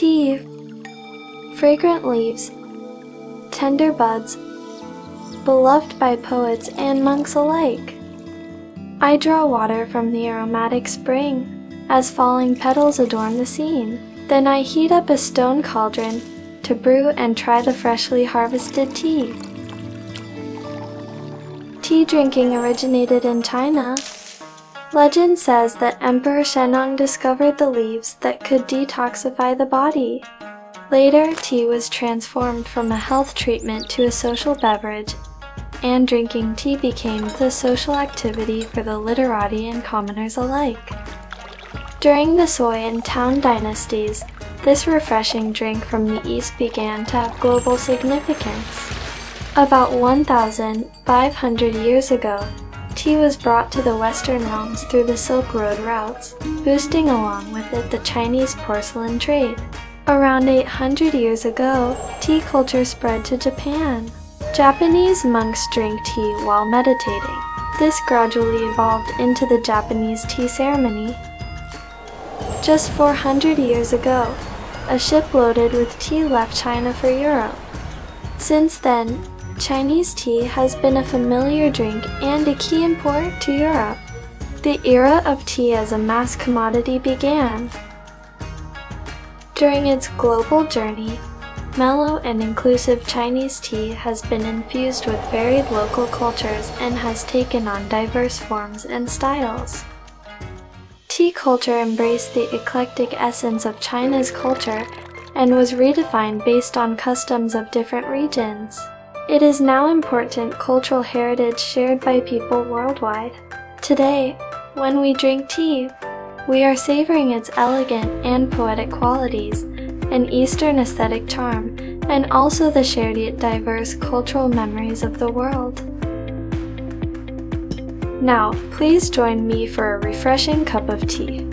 Tea, fragrant leaves, tender buds, beloved by poets and monks alike. I draw water from the aromatic spring, as falling petals adorn the scene. Then I heat up a stone cauldron to brew and try the freshly harvested tea. Tea drinking originated in China. Legend says that Emperor Shennong discovered the leaves that could detoxify the body. Later, tea was transformed from a health treatment to a social beverage, and drinking tea became the social activity for the literati and commoners alike. During the Sui and Tang dynasties, this refreshing drink from the East began to have global significance. About 1,500 years ago, tea was brought to the Western realms through the Silk Road routes, boosting along with it the Chinese porcelain trade. Around 800 years ago, tea culture spread to Japan. Japanese monks drink tea while meditating. This gradually evolved into the Japanese tea ceremony. Just 400 years ago, a ship loaded with tea left China for Europe. Since then, Chinese tea has been a familiar drink and a key import to Europe. The era of tea as a mass commodity began. During its global journey, mellow and inclusive Chinese tea has been infused with varied local cultures and has taken on diverse forms and styles. Tea culture embraced the eclectic essence of China's culture and was redefined based on customs of different regions. It is now important cultural heritage shared by people worldwide. Today, when we drink tea, we are savoring its elegant and poetic qualities, an Eastern aesthetic charm, and also the shared yet diverse cultural memories of the world. Now, please join me for a refreshing cup of tea.